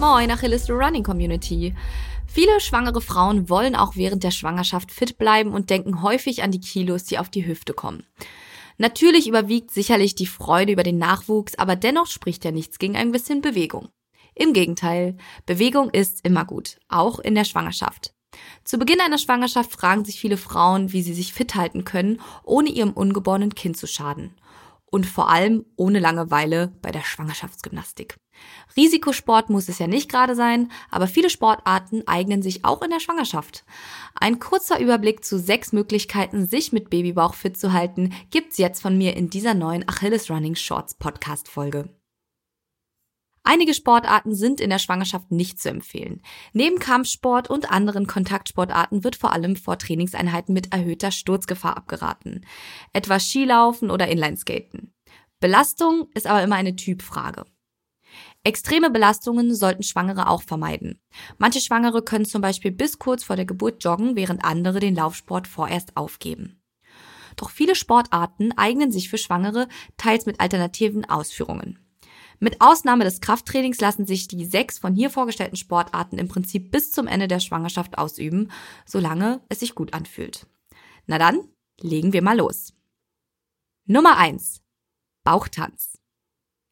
Moin, Achilles Running Community. Viele schwangere Frauen wollen auch während der Schwangerschaft fit bleiben und denken häufig an die Kilos, die auf die Hüfte kommen. Natürlich überwiegt sicherlich die Freude über den Nachwuchs, aber dennoch spricht ja nichts gegen ein bisschen Bewegung. Im Gegenteil, Bewegung ist immer gut, auch in der Schwangerschaft. Zu Beginn einer Schwangerschaft fragen sich viele Frauen, wie sie sich fit halten können, ohne ihrem ungeborenen Kind zu schaden und vor allem ohne Langeweile bei der Schwangerschaftsgymnastik. Risikosport muss es ja nicht gerade sein, aber viele Sportarten eignen sich auch in der Schwangerschaft. Ein kurzer Überblick zu sechs Möglichkeiten, sich mit Babybauch fit zu halten, gibt's jetzt von mir in dieser neuen Achilles Running Shorts Podcast Folge. Einige Sportarten sind in der Schwangerschaft nicht zu empfehlen. Neben Kampfsport und anderen Kontaktsportarten wird vor allem vor Trainingseinheiten mit erhöhter Sturzgefahr abgeraten. Etwa Skilaufen oder Inlineskaten. Belastung ist aber immer eine Typfrage. Extreme Belastungen sollten Schwangere auch vermeiden. Manche Schwangere können zum Beispiel bis kurz vor der Geburt joggen, während andere den Laufsport vorerst aufgeben. Doch viele Sportarten eignen sich für Schwangere teils mit alternativen Ausführungen. Mit Ausnahme des Krafttrainings lassen sich die sechs von hier vorgestellten Sportarten im Prinzip bis zum Ende der Schwangerschaft ausüben, solange es sich gut anfühlt. Na dann, legen wir mal los. Nummer eins: Bauchtanz.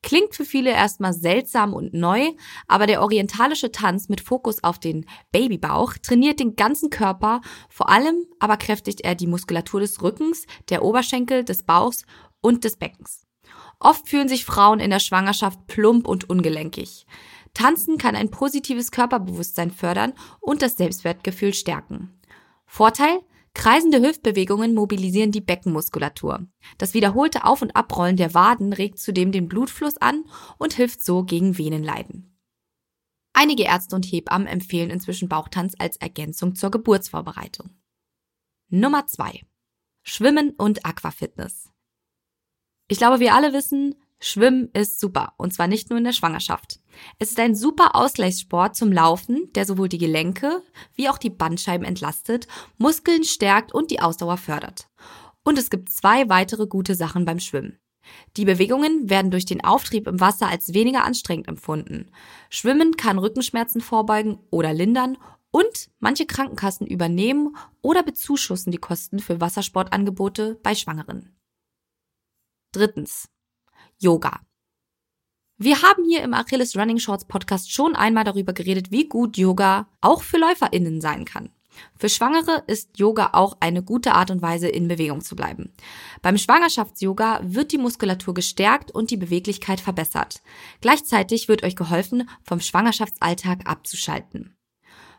Klingt für viele erstmal seltsam und neu, aber der orientalische Tanz mit Fokus auf den Babybauch trainiert den ganzen Körper, vor allem aber kräftigt er die Muskulatur des Rückens, der Oberschenkel, des Bauchs und des Beckens. Oft fühlen sich Frauen in der Schwangerschaft plump und ungelenkig. Tanzen kann ein positives Körperbewusstsein fördern und das Selbstwertgefühl stärken. Vorteil? Kreisende Hüftbewegungen mobilisieren die Beckenmuskulatur. Das wiederholte Auf- und Abrollen der Waden regt zudem den Blutfluss an und hilft so gegen Venenleiden. Einige Ärzte und Hebammen empfehlen inzwischen Bauchtanz als Ergänzung zur Geburtsvorbereitung. Nummer zwei: Schwimmen und Aquafitness. Ich glaube, wir alle wissen, Schwimmen ist super und zwar nicht nur in der Schwangerschaft. Es ist ein super Ausgleichssport zum Laufen, der sowohl die Gelenke wie auch die Bandscheiben entlastet, Muskeln stärkt und die Ausdauer fördert. Und es gibt zwei weitere gute Sachen beim Schwimmen. Die Bewegungen werden durch den Auftrieb im Wasser als weniger anstrengend empfunden. Schwimmen kann Rückenschmerzen vorbeugen oder lindern und manche Krankenkassen übernehmen oder bezuschussen die Kosten für Wassersportangebote bei Schwangeren. Drittens. Yoga. Wir haben hier im Achilles Running Shorts Podcast schon einmal darüber geredet, wie gut Yoga auch für LäuferInnen sein kann. Für Schwangere ist Yoga auch eine gute Art und Weise, in Bewegung zu bleiben. Beim Schwangerschafts-Yoga wird die Muskulatur gestärkt und die Beweglichkeit verbessert. Gleichzeitig wird euch geholfen, vom Schwangerschaftsalltag abzuschalten.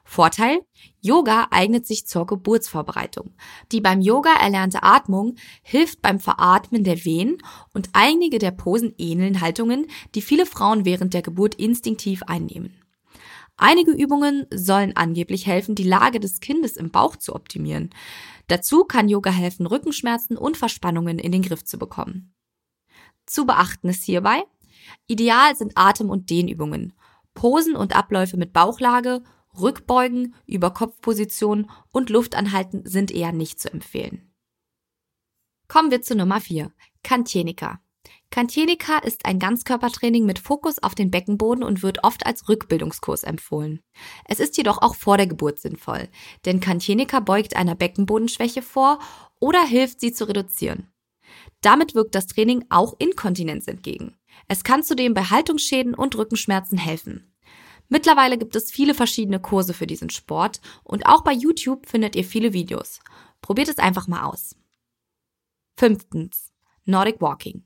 Vorteil? Yoga eignet sich zur Geburtsvorbereitung. Die beim Yoga erlernte Atmung hilft beim Veratmen der Venen und einige der Posen ähneln Haltungen, die viele Frauen während der Geburt instinktiv einnehmen. Einige Übungen sollen angeblich helfen, die Lage des Kindes im Bauch zu optimieren. Dazu kann Yoga helfen, Rückenschmerzen und Verspannungen in den Griff zu bekommen. Zu beachten ist hierbei, ideal sind Atem- und Dehnübungen, Posen und Abläufe mit Bauchlage Rückbeugen, Überkopfposition und Luftanhalten sind eher nicht zu empfehlen. Kommen wir zu Nummer 4. Kantienika. Kantienika ist ein Ganzkörpertraining mit Fokus auf den Beckenboden und wird oft als Rückbildungskurs empfohlen. Es ist jedoch auch vor der Geburt sinnvoll, denn Kantienika beugt einer Beckenbodenschwäche vor oder hilft sie zu reduzieren. Damit wirkt das Training auch Inkontinenz entgegen. Es kann zudem bei Haltungsschäden und Rückenschmerzen helfen. Mittlerweile gibt es viele verschiedene Kurse für diesen Sport und auch bei YouTube findet ihr viele Videos. Probiert es einfach mal aus. Fünftens. Nordic Walking.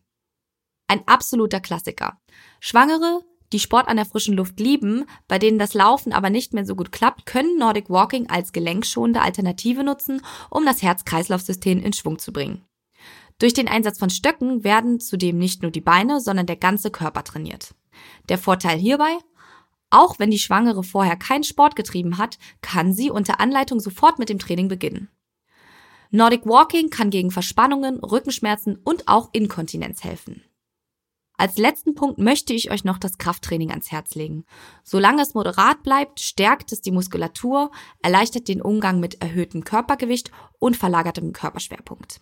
Ein absoluter Klassiker. Schwangere, die Sport an der frischen Luft lieben, bei denen das Laufen aber nicht mehr so gut klappt, können Nordic Walking als gelenkschonende Alternative nutzen, um das Herz-Kreislauf-System in Schwung zu bringen. Durch den Einsatz von Stöcken werden zudem nicht nur die Beine, sondern der ganze Körper trainiert. Der Vorteil hierbei? Auch wenn die Schwangere vorher keinen Sport getrieben hat, kann sie unter Anleitung sofort mit dem Training beginnen. Nordic Walking kann gegen Verspannungen, Rückenschmerzen und auch Inkontinenz helfen. Als letzten Punkt möchte ich euch noch das Krafttraining ans Herz legen. Solange es moderat bleibt, stärkt es die Muskulatur, erleichtert den Umgang mit erhöhtem Körpergewicht und verlagertem Körperschwerpunkt.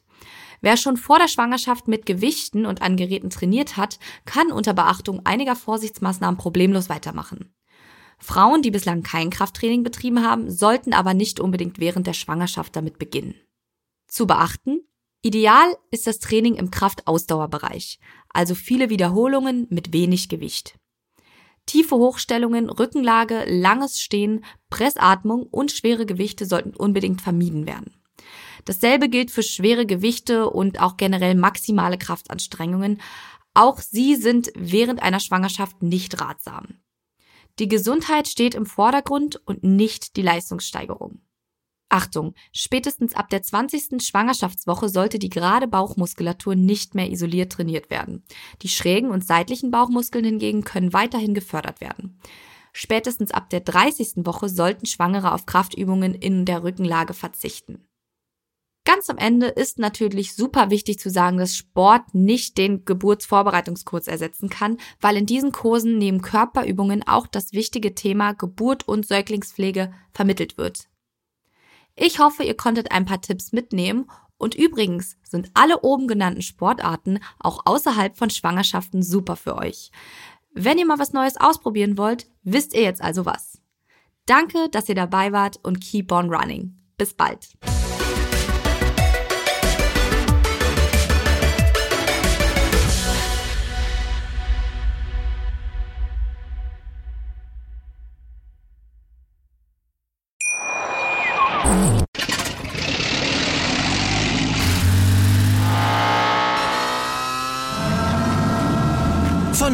Wer schon vor der Schwangerschaft mit Gewichten und an Geräten trainiert hat, kann unter Beachtung einiger Vorsichtsmaßnahmen problemlos weitermachen. Frauen, die bislang kein Krafttraining betrieben haben, sollten aber nicht unbedingt während der Schwangerschaft damit beginnen. Zu beachten, ideal ist das Training im Kraftausdauerbereich, also viele Wiederholungen mit wenig Gewicht. Tiefe Hochstellungen, Rückenlage, langes Stehen, Pressatmung und schwere Gewichte sollten unbedingt vermieden werden. Dasselbe gilt für schwere Gewichte und auch generell maximale Kraftanstrengungen. Auch sie sind während einer Schwangerschaft nicht ratsam. Die Gesundheit steht im Vordergrund und nicht die Leistungssteigerung. Achtung, spätestens ab der 20. Schwangerschaftswoche sollte die gerade Bauchmuskulatur nicht mehr isoliert trainiert werden. Die schrägen und seitlichen Bauchmuskeln hingegen können weiterhin gefördert werden. Spätestens ab der 30. Woche sollten Schwangere auf Kraftübungen in der Rückenlage verzichten. Ganz am Ende ist natürlich super wichtig zu sagen, dass Sport nicht den Geburtsvorbereitungskurs ersetzen kann, weil in diesen Kursen neben Körperübungen auch das wichtige Thema Geburt und Säuglingspflege vermittelt wird. Ich hoffe, ihr konntet ein paar Tipps mitnehmen und übrigens sind alle oben genannten Sportarten auch außerhalb von Schwangerschaften super für euch. Wenn ihr mal was Neues ausprobieren wollt, wisst ihr jetzt also was. Danke, dass ihr dabei wart und keep on running. Bis bald.